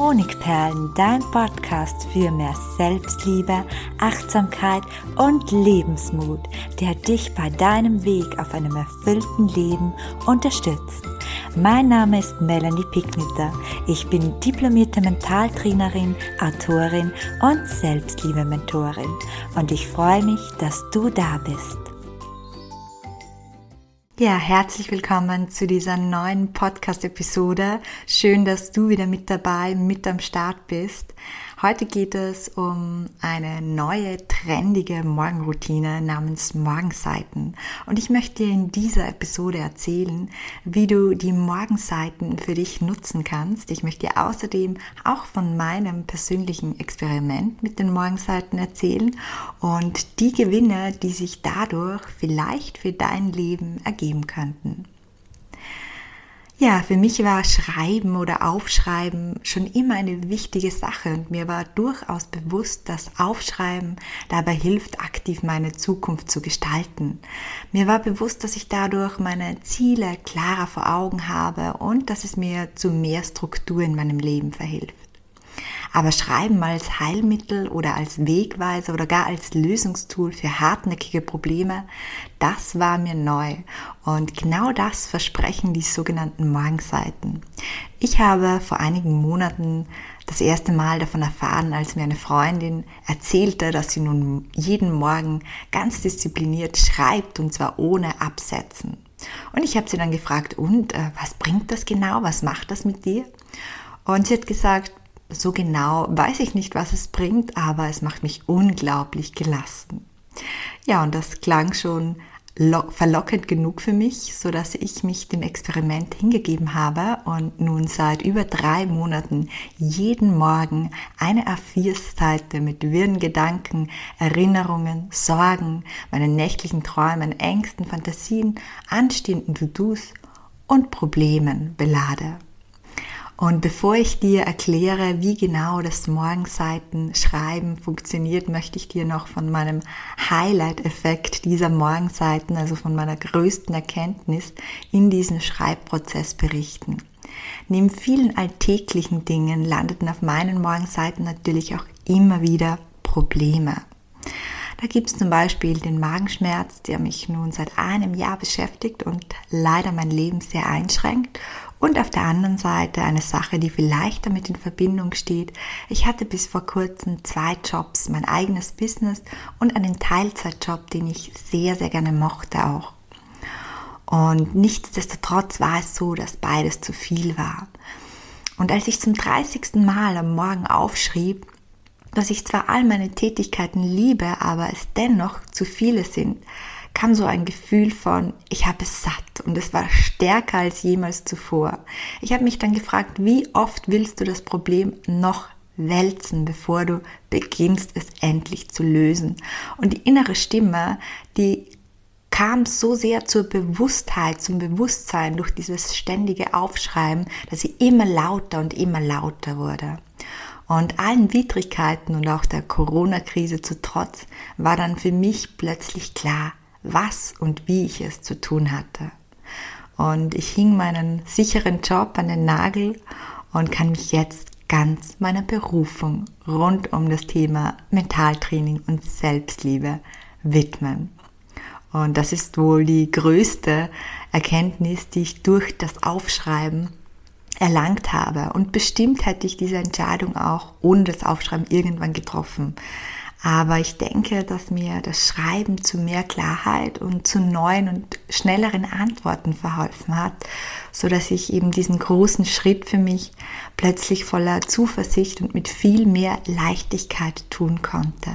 Honigperlen, dein Podcast für mehr Selbstliebe, Achtsamkeit und Lebensmut, der dich bei deinem Weg auf einem erfüllten Leben unterstützt. Mein Name ist Melanie Picknitter. Ich bin diplomierte Mentaltrainerin, Autorin und Selbstliebe-Mentorin und ich freue mich, dass du da bist. Ja, herzlich willkommen zu dieser neuen Podcast-Episode. Schön, dass du wieder mit dabei, mit am Start bist. Heute geht es um eine neue, trendige Morgenroutine namens Morgenseiten. Und ich möchte dir in dieser Episode erzählen, wie du die Morgenseiten für dich nutzen kannst. Ich möchte dir außerdem auch von meinem persönlichen Experiment mit den Morgenseiten erzählen und die Gewinne, die sich dadurch vielleicht für dein Leben ergeben könnten. Ja, für mich war Schreiben oder Aufschreiben schon immer eine wichtige Sache und mir war durchaus bewusst, dass Aufschreiben dabei hilft, aktiv meine Zukunft zu gestalten. Mir war bewusst, dass ich dadurch meine Ziele klarer vor Augen habe und dass es mir zu mehr Struktur in meinem Leben verhilft. Aber Schreiben als Heilmittel oder als Wegweiser oder gar als Lösungstool für hartnäckige Probleme, das war mir neu. Und genau das versprechen die sogenannten Morgenseiten. Ich habe vor einigen Monaten das erste Mal davon erfahren, als mir eine Freundin erzählte, dass sie nun jeden Morgen ganz diszipliniert schreibt und zwar ohne Absetzen. Und ich habe sie dann gefragt, und äh, was bringt das genau? Was macht das mit dir? Und sie hat gesagt, so genau weiß ich nicht, was es bringt, aber es macht mich unglaublich gelassen. Ja, und das klang schon verlockend genug für mich, so dass ich mich dem Experiment hingegeben habe und nun seit über drei Monaten jeden Morgen eine A4-Seite mit wirren Gedanken, Erinnerungen, Sorgen, meinen nächtlichen Träumen, Ängsten, Fantasien, anstehenden To-Dos und Problemen belade. Und bevor ich dir erkläre, wie genau das Morgenseiten-Schreiben funktioniert, möchte ich dir noch von meinem Highlight-Effekt dieser Morgenseiten, also von meiner größten Erkenntnis in diesem Schreibprozess berichten. Neben vielen alltäglichen Dingen landeten auf meinen Morgenseiten natürlich auch immer wieder Probleme. Da gibt es zum Beispiel den Magenschmerz, der mich nun seit einem Jahr beschäftigt und leider mein Leben sehr einschränkt und auf der anderen Seite eine Sache, die vielleicht damit in Verbindung steht. Ich hatte bis vor kurzem zwei Jobs, mein eigenes Business und einen Teilzeitjob, den ich sehr, sehr gerne mochte auch. Und nichtsdestotrotz war es so, dass beides zu viel war. Und als ich zum 30. Mal am Morgen aufschrieb, dass ich zwar all meine Tätigkeiten liebe, aber es dennoch zu viele sind, kam so ein Gefühl von, ich habe es satt und es war stärker als jemals zuvor. Ich habe mich dann gefragt, wie oft willst du das Problem noch wälzen, bevor du beginnst, es endlich zu lösen? Und die innere Stimme, die kam so sehr zur Bewusstheit, zum Bewusstsein durch dieses ständige Aufschreiben, dass sie immer lauter und immer lauter wurde. Und allen Widrigkeiten und auch der Corona-Krise zu Trotz war dann für mich plötzlich klar, was und wie ich es zu tun hatte. Und ich hing meinen sicheren Job an den Nagel und kann mich jetzt ganz meiner Berufung rund um das Thema Mentaltraining und Selbstliebe widmen. Und das ist wohl die größte Erkenntnis, die ich durch das Aufschreiben erlangt habe. Und bestimmt hätte ich diese Entscheidung auch ohne das Aufschreiben irgendwann getroffen. Aber ich denke, dass mir das Schreiben zu mehr Klarheit und zu neuen und schnelleren Antworten verholfen hat, so dass ich eben diesen großen Schritt für mich plötzlich voller Zuversicht und mit viel mehr Leichtigkeit tun konnte.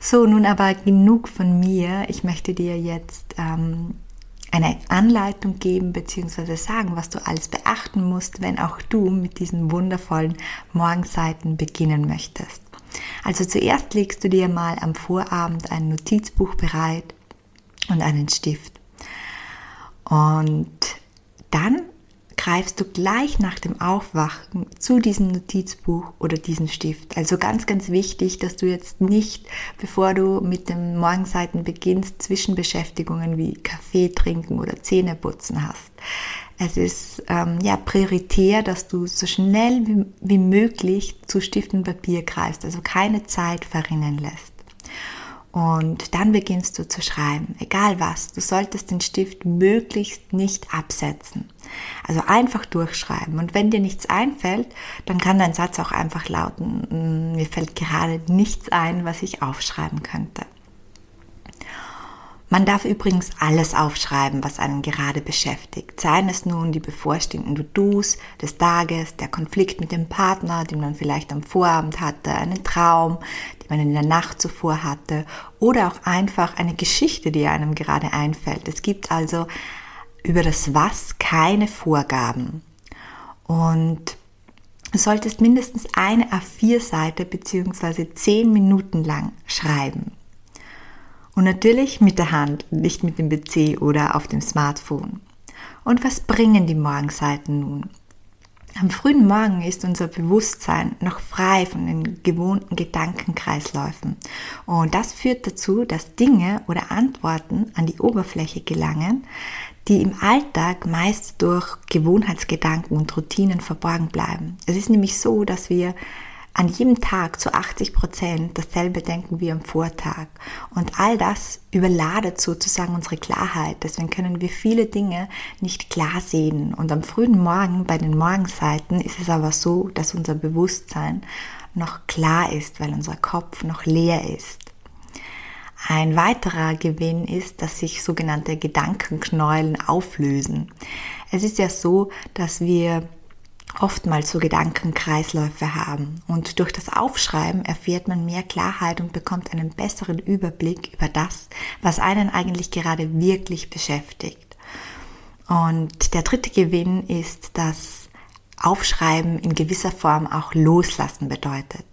So, nun aber genug von mir. Ich möchte dir jetzt ähm, eine Anleitung geben bzw. sagen, was du alles beachten musst, wenn auch du mit diesen wundervollen Morgenseiten beginnen möchtest. Also zuerst legst du dir mal am Vorabend ein Notizbuch bereit und einen Stift. Und dann greifst du gleich nach dem Aufwachen zu diesem Notizbuch oder diesem Stift. Also ganz, ganz wichtig, dass du jetzt nicht, bevor du mit den Morgenseiten beginnst, Zwischenbeschäftigungen wie Kaffee trinken oder Zähne putzen hast. Es ist ähm, ja prioritär, dass du so schnell wie, wie möglich zu Stift und Papier greifst, also keine Zeit verrinnen lässt. Und dann beginnst du zu schreiben, egal was. Du solltest den Stift möglichst nicht absetzen. Also einfach durchschreiben. Und wenn dir nichts einfällt, dann kann dein Satz auch einfach lauten, mm, mir fällt gerade nichts ein, was ich aufschreiben könnte. Man darf übrigens alles aufschreiben, was einen gerade beschäftigt. Seien es nun die bevorstehenden To-Dos des Tages, der Konflikt mit dem Partner, den man vielleicht am Vorabend hatte, einen Traum, den man in der Nacht zuvor hatte oder auch einfach eine Geschichte, die einem gerade einfällt. Es gibt also über das Was keine Vorgaben. Und du solltest mindestens eine A4-Seite bzw. 10 Minuten lang schreiben. Und natürlich mit der Hand, nicht mit dem PC oder auf dem Smartphone. Und was bringen die Morgenseiten nun? Am frühen Morgen ist unser Bewusstsein noch frei von den gewohnten Gedankenkreisläufen. Und das führt dazu, dass Dinge oder Antworten an die Oberfläche gelangen, die im Alltag meist durch Gewohnheitsgedanken und Routinen verborgen bleiben. Es ist nämlich so, dass wir an jedem Tag zu 80 Prozent dasselbe denken wie am Vortag. Und all das überladet sozusagen unsere Klarheit. Deswegen können wir viele Dinge nicht klar sehen. Und am frühen Morgen bei den Morgenseiten ist es aber so, dass unser Bewusstsein noch klar ist, weil unser Kopf noch leer ist. Ein weiterer Gewinn ist, dass sich sogenannte Gedankenknäulen auflösen. Es ist ja so, dass wir oftmals so Gedankenkreisläufe haben. Und durch das Aufschreiben erfährt man mehr Klarheit und bekommt einen besseren Überblick über das, was einen eigentlich gerade wirklich beschäftigt. Und der dritte Gewinn ist, dass Aufschreiben in gewisser Form auch Loslassen bedeutet.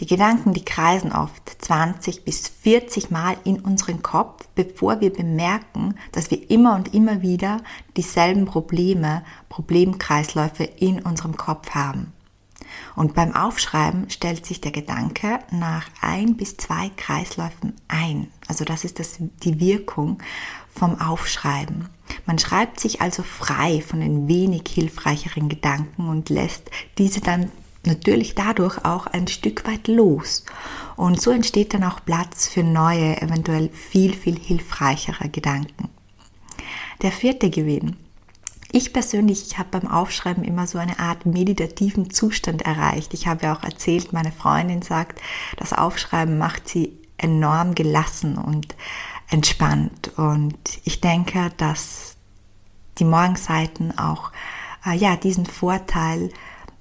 Die Gedanken, die kreisen oft 20 bis 40 Mal in unseren Kopf, bevor wir bemerken, dass wir immer und immer wieder dieselben Probleme, Problemkreisläufe in unserem Kopf haben. Und beim Aufschreiben stellt sich der Gedanke nach ein bis zwei Kreisläufen ein. Also das ist das, die Wirkung vom Aufschreiben. Man schreibt sich also frei von den wenig hilfreicheren Gedanken und lässt diese dann natürlich dadurch auch ein Stück weit los. Und so entsteht dann auch Platz für neue, eventuell viel, viel hilfreichere Gedanken. Der vierte Gewinn. Ich persönlich, ich habe beim Aufschreiben immer so eine Art meditativen Zustand erreicht. Ich habe ja auch erzählt, meine Freundin sagt, das Aufschreiben macht sie enorm gelassen und entspannt. Und ich denke, dass die Morgenseiten auch äh, ja, diesen Vorteil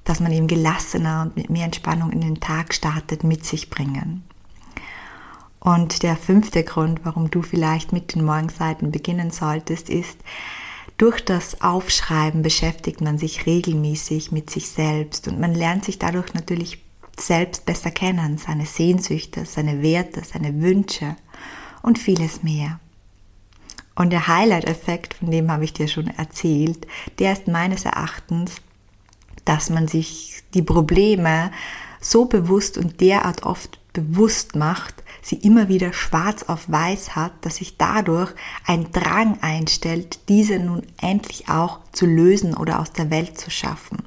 dass man eben gelassener und mit mehr Entspannung in den Tag startet, mit sich bringen. Und der fünfte Grund, warum du vielleicht mit den Morgenseiten beginnen solltest, ist, durch das Aufschreiben beschäftigt man sich regelmäßig mit sich selbst und man lernt sich dadurch natürlich selbst besser kennen, seine Sehnsüchte, seine Werte, seine Wünsche und vieles mehr. Und der Highlight-Effekt, von dem habe ich dir schon erzählt, der ist meines Erachtens, dass man sich die Probleme so bewusst und derart oft bewusst macht, sie immer wieder schwarz auf weiß hat, dass sich dadurch ein Drang einstellt, diese nun endlich auch zu lösen oder aus der Welt zu schaffen.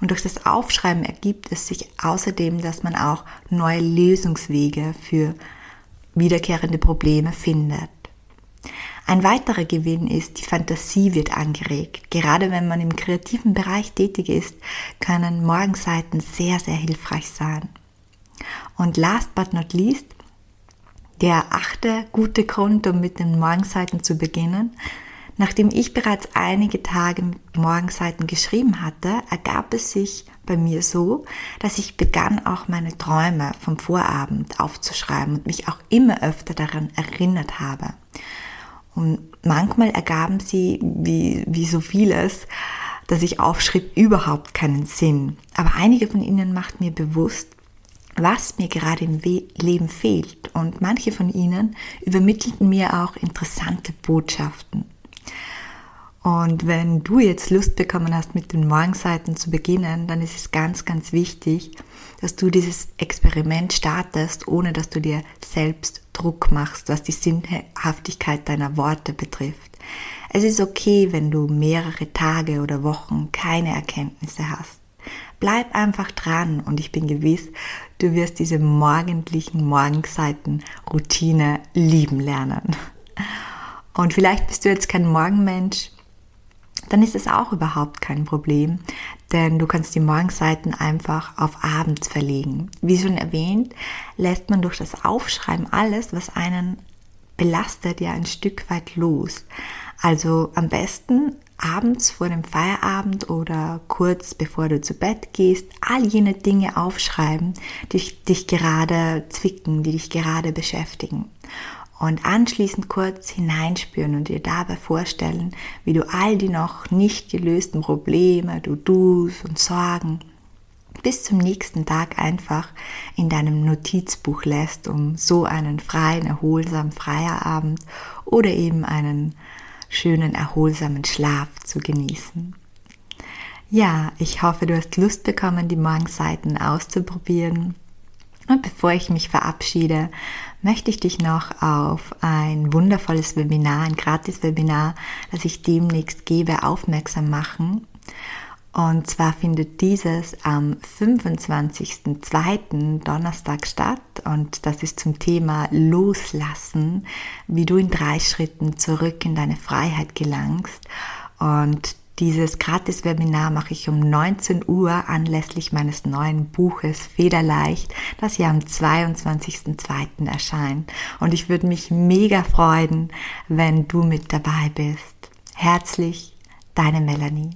Und durch das Aufschreiben ergibt es sich außerdem, dass man auch neue Lösungswege für wiederkehrende Probleme findet. Ein weiterer Gewinn ist, die Fantasie wird angeregt. Gerade wenn man im kreativen Bereich tätig ist, können Morgenseiten sehr, sehr hilfreich sein. Und last but not least, der achte gute Grund, um mit den Morgenseiten zu beginnen. Nachdem ich bereits einige Tage Morgenseiten geschrieben hatte, ergab es sich bei mir so, dass ich begann auch meine Träume vom Vorabend aufzuschreiben und mich auch immer öfter daran erinnert habe. Und manchmal ergaben sie, wie, wie so vieles, dass ich aufschrieb, überhaupt keinen Sinn. Aber einige von ihnen machten mir bewusst, was mir gerade im Leben fehlt. Und manche von ihnen übermittelten mir auch interessante Botschaften. Und wenn du jetzt Lust bekommen hast, mit den Morgenseiten zu beginnen, dann ist es ganz, ganz wichtig, dass du dieses Experiment startest, ohne dass du dir selbst Druck machst, was die Sinnhaftigkeit deiner Worte betrifft. Es ist okay, wenn du mehrere Tage oder Wochen keine Erkenntnisse hast. Bleib einfach dran und ich bin gewiss, du wirst diese morgendlichen Morgenseiten-Routine lieben lernen. Und vielleicht bist du jetzt kein Morgenmensch, dann ist es auch überhaupt kein Problem, denn du kannst die Morgenseiten einfach auf abends verlegen. Wie schon erwähnt, lässt man durch das Aufschreiben alles, was einen belastet, ja ein Stück weit los. Also am besten abends vor dem Feierabend oder kurz bevor du zu Bett gehst, all jene Dinge aufschreiben, die dich gerade zwicken, die dich gerade beschäftigen und anschließend kurz hineinspüren und dir dabei vorstellen, wie du all die noch nicht gelösten Probleme, du dus und Sorgen bis zum nächsten Tag einfach in deinem Notizbuch lässt, um so einen freien, erholsamen Feierabend oder eben einen schönen, erholsamen Schlaf zu genießen. Ja, ich hoffe, du hast Lust bekommen, die Morgenseiten auszuprobieren und bevor ich mich verabschiede, möchte ich dich noch auf ein wundervolles Webinar, ein Gratis-Webinar, das ich demnächst gebe, aufmerksam machen. Und zwar findet dieses am 25.02. Donnerstag statt und das ist zum Thema Loslassen, wie du in drei Schritten zurück in deine Freiheit gelangst. Und dieses Gratis-Webinar mache ich um 19 Uhr anlässlich meines neuen Buches Federleicht, das ja am 22.02. erscheint. Und ich würde mich mega freuen, wenn du mit dabei bist. Herzlich, deine Melanie.